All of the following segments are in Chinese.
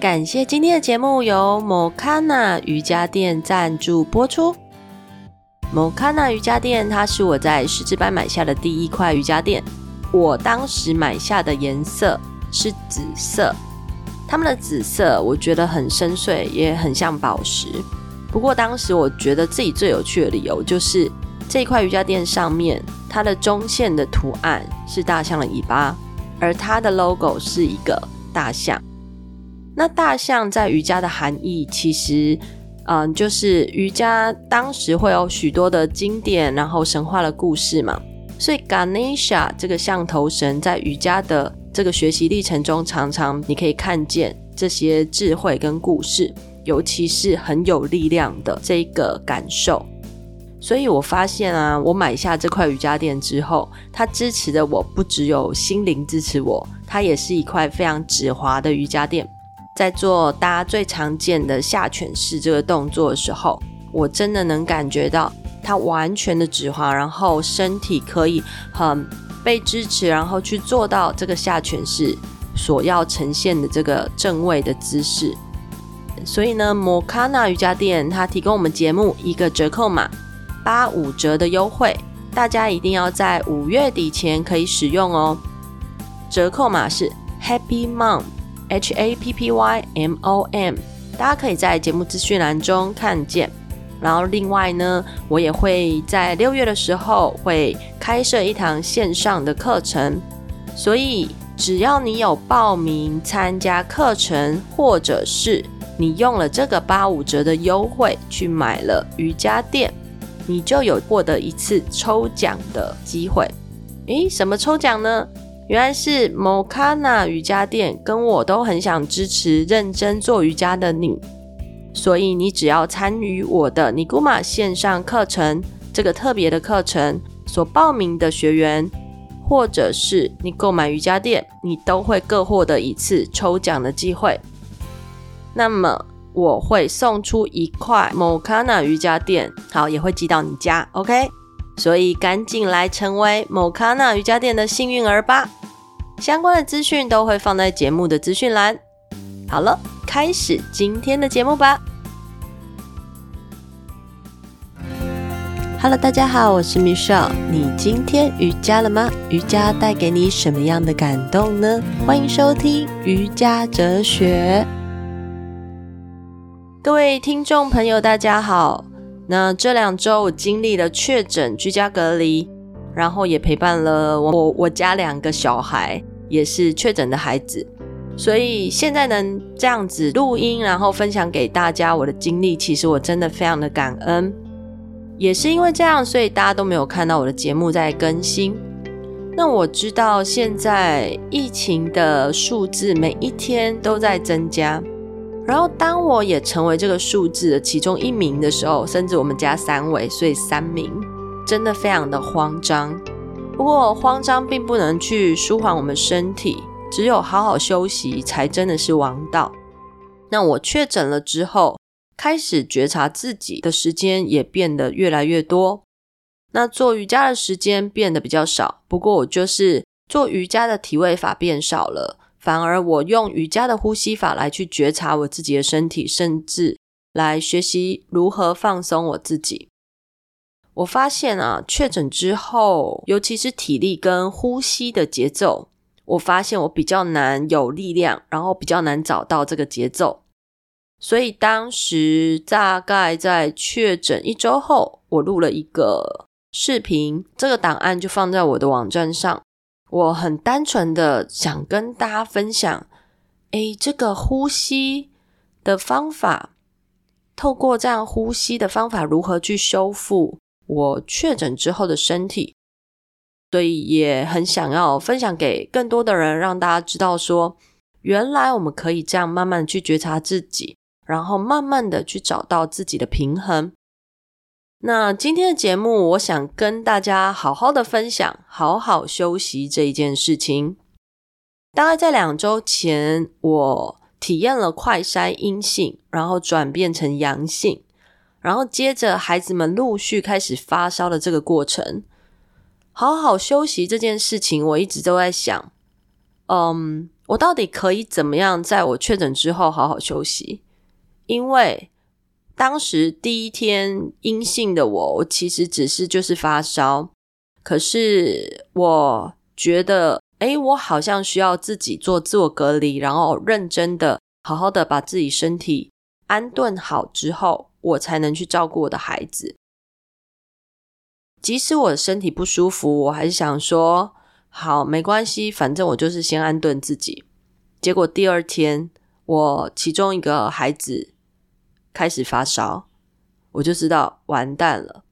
感谢今天的节目由 Mokana 瑜伽垫赞助播出。Mokana 瑜伽垫，它是我在十字班买下的第一块瑜伽垫。我当时买下的颜色是紫色，它们的紫色我觉得很深邃，也很像宝石。不过当时我觉得自己最有趣的理由就是这一块瑜伽垫上面，它的中线的图案是大象的尾巴，而它的 logo 是一个大象。那大象在瑜伽的含义，其实，嗯，就是瑜伽当时会有许多的经典，然后神话的故事嘛。所以 Ganesha 这个象头神在瑜伽的这个学习历程中，常常你可以看见这些智慧跟故事，尤其是很有力量的这个感受。所以我发现啊，我买下这块瑜伽垫之后，它支持的我不只有心灵支持我，它也是一块非常止滑的瑜伽垫。在做大家最常见的下犬式这个动作的时候，我真的能感觉到。它完全的指滑，然后身体可以很被支持，然后去做到这个下犬式所要呈现的这个正位的姿势。所以呢，Mokana 瑜伽垫它提供我们节目一个折扣码，八五折的优惠，大家一定要在五月底前可以使用哦。折扣码是 Happy Mom H A P P Y M O M，大家可以在节目资讯栏中看见。然后另外呢，我也会在六月的时候会开设一堂线上的课程，所以只要你有报名参加课程，或者是你用了这个八五折的优惠去买了瑜伽垫，你就有获得一次抽奖的机会。诶，什么抽奖呢？原来是 Mokana 瑜伽垫跟我都很想支持认真做瑜伽的你。所以你只要参与我的尼姑玛线上课程这个特别的课程所报名的学员，或者是你购买瑜伽垫，你都会各获得一次抽奖的机会。那么我会送出一块 Mokana 瑜伽垫，好，也会寄到你家，OK？所以赶紧来成为 Mokana 瑜伽垫的幸运儿吧！相关的资讯都会放在节目的资讯栏。好了，开始今天的节目吧。Hello，大家好，我是 Michelle。你今天瑜伽了吗？瑜伽带给你什么样的感动呢？欢迎收听瑜伽哲学。各位听众朋友，大家好。那这两周我经历了确诊、居家隔离，然后也陪伴了我我家两个小孩，也是确诊的孩子，所以现在能这样子录音，然后分享给大家我的经历，其实我真的非常的感恩。也是因为这样，所以大家都没有看到我的节目在更新。那我知道现在疫情的数字每一天都在增加，然后当我也成为这个数字的其中一名的时候，甚至我们家三位，所以三名，真的非常的慌张。不过慌张并不能去舒缓我们身体，只有好好休息才真的是王道。那我确诊了之后，开始觉察自己的时间也变得越来越多，那做瑜伽的时间变得比较少。不过我就是做瑜伽的体位法变少了，反而我用瑜伽的呼吸法来去觉察我自己的身体，甚至来学习如何放松我自己。我发现啊，确诊之后，尤其是体力跟呼吸的节奏，我发现我比较难有力量，然后比较难找到这个节奏。所以当时大概在确诊一周后，我录了一个视频，这个档案就放在我的网站上。我很单纯的想跟大家分享，诶，这个呼吸的方法，透过这样呼吸的方法，如何去修复我确诊之后的身体。所以也很想要分享给更多的人，让大家知道说，原来我们可以这样慢慢去觉察自己。然后慢慢的去找到自己的平衡。那今天的节目，我想跟大家好好的分享，好好休息这一件事情。大概在两周前，我体验了快筛阴性，然后转变成阳性，然后接着孩子们陆续开始发烧的这个过程。好好休息这件事情，我一直都在想，嗯，我到底可以怎么样在我确诊之后好好休息？因为当时第一天阴性的我，我其实只是就是发烧，可是我觉得，诶，我好像需要自己做自我隔离，然后认真的、好好的把自己身体安顿好之后，我才能去照顾我的孩子。即使我身体不舒服，我还是想说，好，没关系，反正我就是先安顿自己。结果第二天，我其中一个孩子。开始发烧，我就知道完蛋了。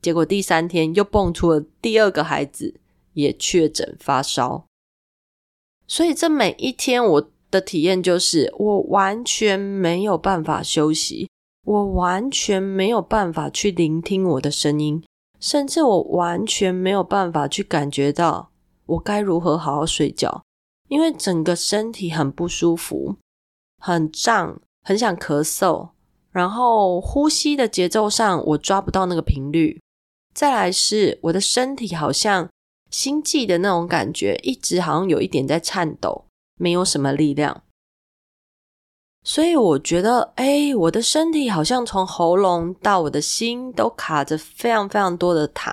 结果第三天又蹦出了第二个孩子也确诊发烧，所以这每一天我的体验就是，我完全没有办法休息，我完全没有办法去聆听我的声音，甚至我完全没有办法去感觉到我该如何好好睡觉，因为整个身体很不舒服，很胀，很想咳嗽。然后呼吸的节奏上，我抓不到那个频率。再来是我的身体好像心悸的那种感觉，一直好像有一点在颤抖，没有什么力量。所以我觉得，哎，我的身体好像从喉咙到我的心都卡着非常非常多的痰。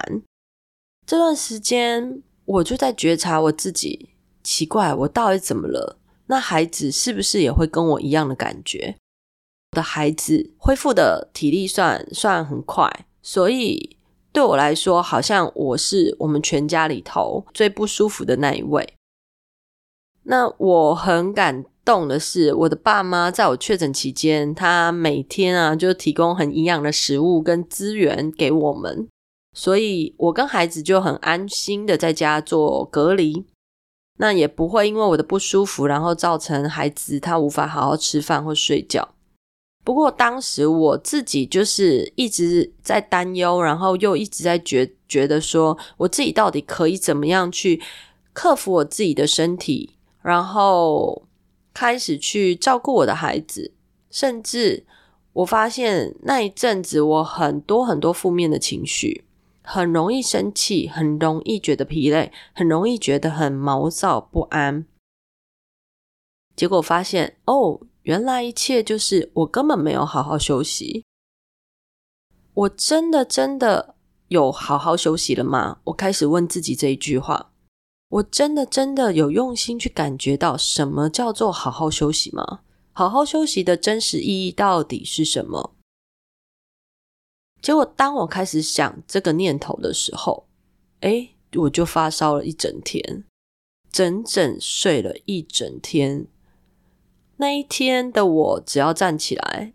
这段时间我就在觉察我自己，奇怪，我到底怎么了？那孩子是不是也会跟我一样的感觉？我的孩子恢复的体力算算很快，所以对我来说，好像我是我们全家里头最不舒服的那一位。那我很感动的是，我的爸妈在我确诊期间，他每天啊就提供很营养的食物跟资源给我们，所以我跟孩子就很安心的在家做隔离。那也不会因为我的不舒服，然后造成孩子他无法好好吃饭或睡觉。不过当时我自己就是一直在担忧，然后又一直在觉觉得说，我自己到底可以怎么样去克服我自己的身体，然后开始去照顾我的孩子，甚至我发现那一阵子我很多很多负面的情绪，很容易生气，很容易觉得疲累，很容易觉得很毛躁不安。结果发现哦。原来一切就是我根本没有好好休息。我真的真的有好好休息了吗？我开始问自己这一句话。我真的真的有用心去感觉到什么叫做好好休息吗？好好休息的真实意义到底是什么？结果当我开始想这个念头的时候，诶，我就发烧了一整天，整整睡了一整天。那一天的我，只要站起来，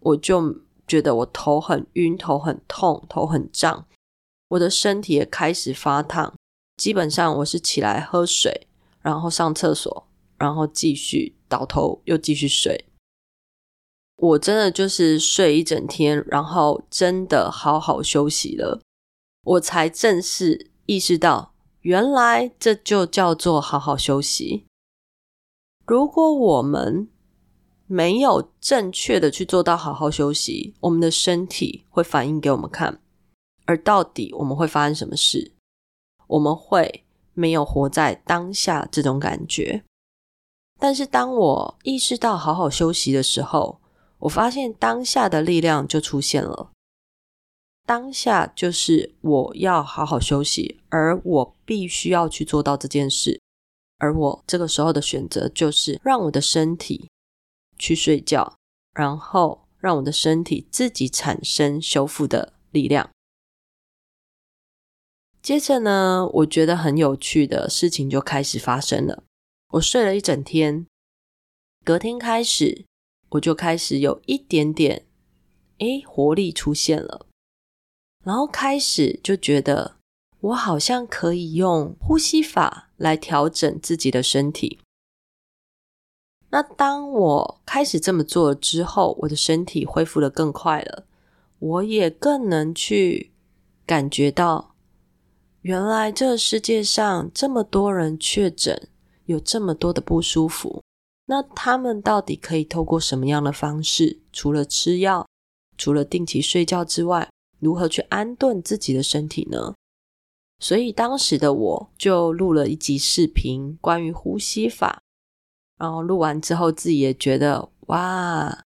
我就觉得我头很晕，头很痛，头很胀，我的身体也开始发烫。基本上我是起来喝水，然后上厕所，然后继续倒头又继续睡。我真的就是睡一整天，然后真的好好休息了，我才正式意识到，原来这就叫做好好休息。如果我们没有正确的去做到好好休息，我们的身体会反应给我们看，而到底我们会发生什么事？我们会没有活在当下这种感觉。但是当我意识到好好休息的时候，我发现当下的力量就出现了。当下就是我要好好休息，而我必须要去做到这件事。而我这个时候的选择就是让我的身体去睡觉，然后让我的身体自己产生修复的力量。接着呢，我觉得很有趣的事情就开始发生了。我睡了一整天，隔天开始我就开始有一点点，诶，活力出现了，然后开始就觉得。我好像可以用呼吸法来调整自己的身体。那当我开始这么做之后，我的身体恢复得更快了，我也更能去感觉到，原来这世界上这么多人确诊，有这么多的不舒服，那他们到底可以透过什么样的方式？除了吃药，除了定期睡觉之外，如何去安顿自己的身体呢？所以当时的我就录了一集视频，关于呼吸法。然后录完之后，自己也觉得哇，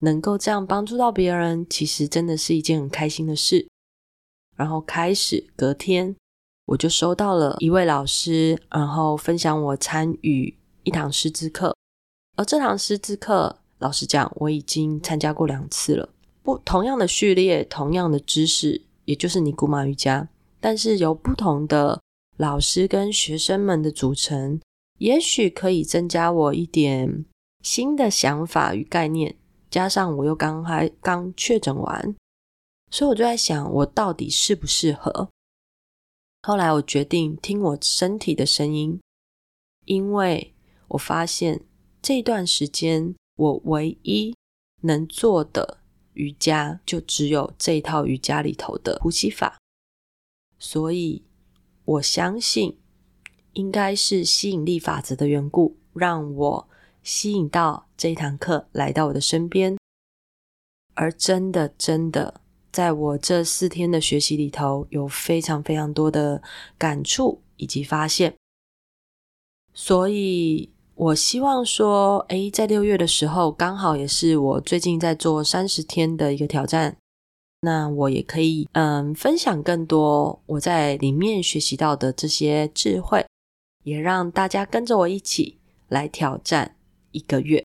能够这样帮助到别人，其实真的是一件很开心的事。然后开始隔天，我就收到了一位老师，然后分享我参与一堂师资课。而这堂师资课，老实讲，我已经参加过两次了。不同样的序列，同样的知识，也就是尼古马瑜伽，但是由不同的老师跟学生们的组成。也许可以增加我一点新的想法与概念，加上我又刚还刚确诊完，所以我就在想，我到底适不适合？后来我决定听我身体的声音，因为我发现这段时间我唯一能做的瑜伽，就只有这一套瑜伽里头的呼吸法，所以我相信。应该是吸引力法则的缘故，让我吸引到这一堂课来到我的身边。而真的，真的，在我这四天的学习里头，有非常非常多的感触以及发现。所以我希望说，诶，在六月的时候，刚好也是我最近在做三十天的一个挑战，那我也可以嗯分享更多我在里面学习到的这些智慧。也让大家跟着我一起来挑战一个月。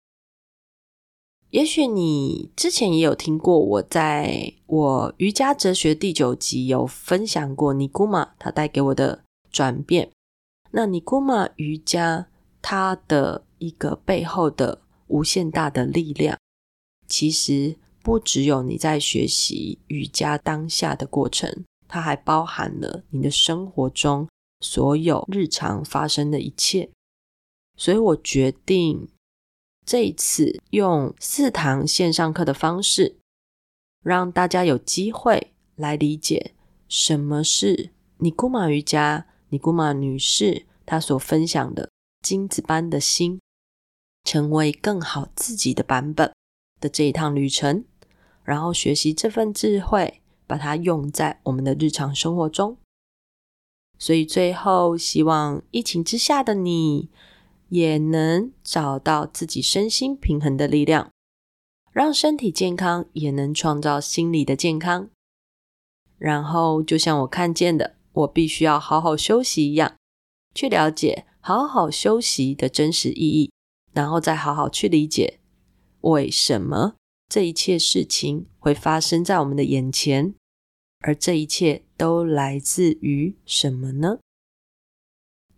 也许你之前也有听过，我在我瑜伽哲学第九集有分享过尼古马它带给我的转变。那尼古马瑜伽它的一个背后的无限大的力量，其实不只有你在学习瑜伽当下的过程，它还包含了你的生活中。所有日常发生的一切，所以我决定这一次用四堂线上课的方式，让大家有机会来理解什么是尼古马瑜伽，尼古马女士她所分享的金子般的心，成为更好自己的版本的这一趟旅程，然后学习这份智慧，把它用在我们的日常生活中。所以最后，希望疫情之下的你也能找到自己身心平衡的力量，让身体健康，也能创造心理的健康。然后，就像我看见的，我必须要好好休息一样，去了解好好休息的真实意义，然后再好好去理解为什么这一切事情会发生在我们的眼前。而这一切都来自于什么呢？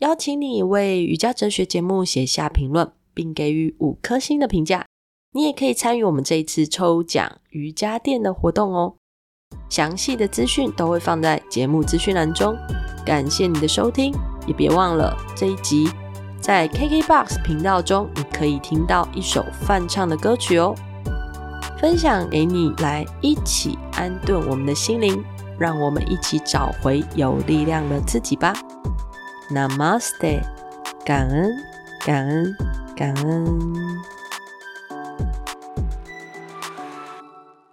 邀请你为瑜伽哲学节目写下评论，并给予五颗星的评价。你也可以参与我们这一次抽奖瑜伽垫的活动哦。详细的资讯都会放在节目资讯栏中。感谢你的收听，也别忘了这一集在 KKBOX 频道中，你可以听到一首翻唱的歌曲哦。分享给你，来一起安顿我们的心灵，让我们一起找回有力量的自己吧。Namaste，感恩，感恩，感恩。